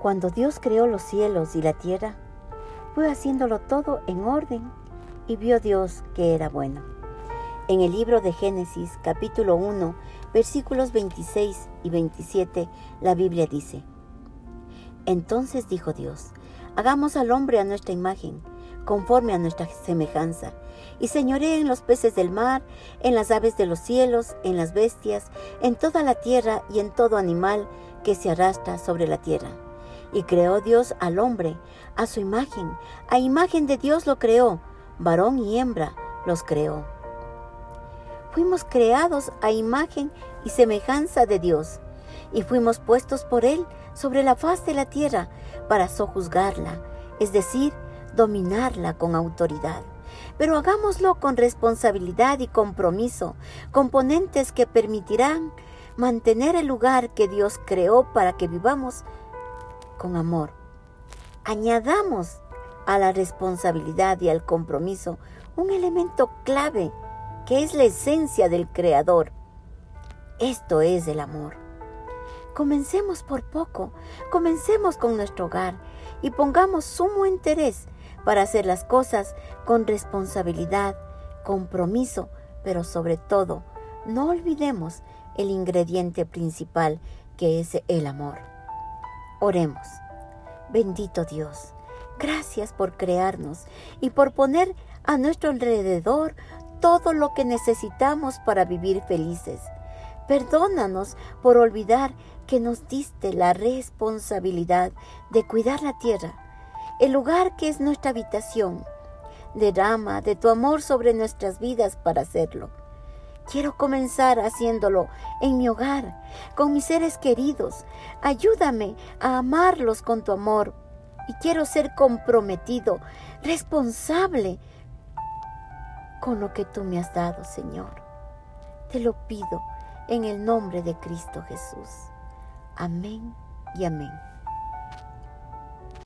Cuando Dios creó los cielos y la tierra, fue haciéndolo todo en orden y vio Dios que era bueno. En el libro de Génesis capítulo 1 versículos 26 y 27 la Biblia dice, Entonces dijo Dios, hagamos al hombre a nuestra imagen, conforme a nuestra semejanza, y señoree en los peces del mar, en las aves de los cielos, en las bestias, en toda la tierra y en todo animal que se arrastra sobre la tierra. Y creó Dios al hombre, a su imagen, a imagen de Dios lo creó, varón y hembra los creó. Fuimos creados a imagen y semejanza de Dios, y fuimos puestos por Él sobre la faz de la tierra para sojuzgarla, es decir, dominarla con autoridad. Pero hagámoslo con responsabilidad y compromiso, componentes que permitirán mantener el lugar que Dios creó para que vivamos con amor. Añadamos a la responsabilidad y al compromiso un elemento clave que es la esencia del Creador. Esto es el amor. Comencemos por poco, comencemos con nuestro hogar y pongamos sumo interés para hacer las cosas con responsabilidad, compromiso, pero sobre todo, no olvidemos el ingrediente principal que es el amor. Oremos. Bendito Dios, gracias por crearnos y por poner a nuestro alrededor todo lo que necesitamos para vivir felices. Perdónanos por olvidar que nos diste la responsabilidad de cuidar la tierra, el lugar que es nuestra habitación. Derrama de tu amor sobre nuestras vidas para hacerlo. Quiero comenzar haciéndolo en mi hogar, con mis seres queridos. Ayúdame a amarlos con tu amor. Y quiero ser comprometido, responsable con lo que tú me has dado, Señor. Te lo pido en el nombre de Cristo Jesús. Amén y amén.